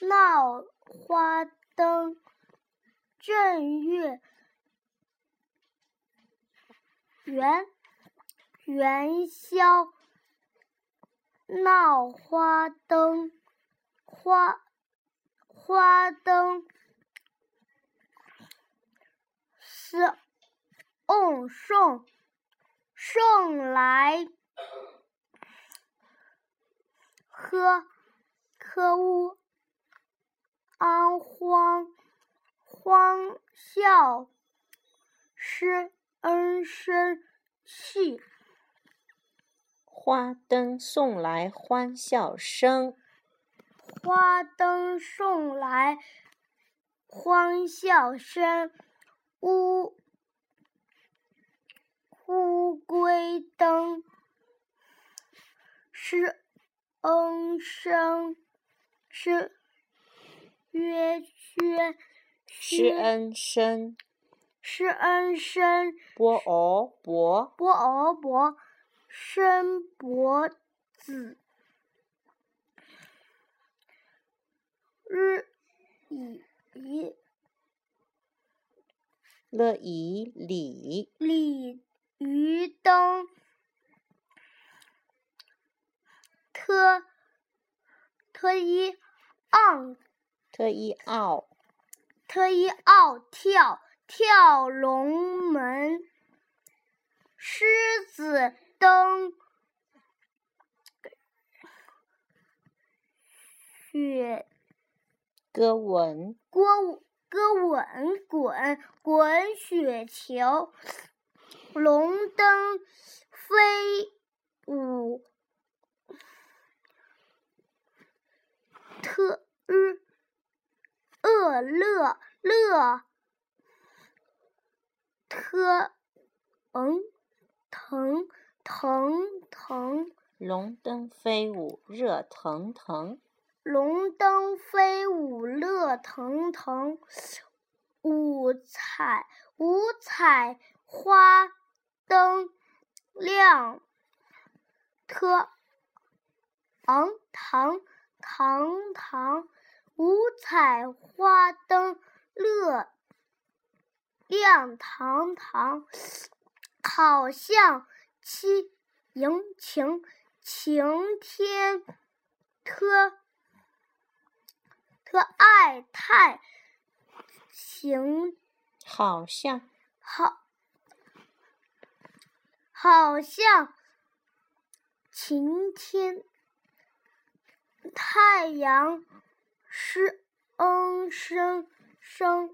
闹花灯，正月元元宵闹花灯，花花灯是瓮送送来。科科乌安荒荒笑师恩生气，花灯送来欢笑声。花灯送来欢笑声。乌乌龟灯是。恩生是曰曰施恩生施恩生波尔伯波尔伯生伯子日以以乐以礼礼于灯。特特一昂，特一奥，特一奥跳跳龙门，狮子登雪歌吻歌歌吻滚滚雪球，龙灯飞舞。特日恶乐乐特嗯腾腾腾龙灯飞舞热腾腾，龙灯飞舞热腾腾，五彩五彩花灯亮，特昂堂。堂堂五彩花灯乐亮堂堂，好像七迎晴晴天，特特爱太晴，好像好好像晴天。太阳 sheng 声。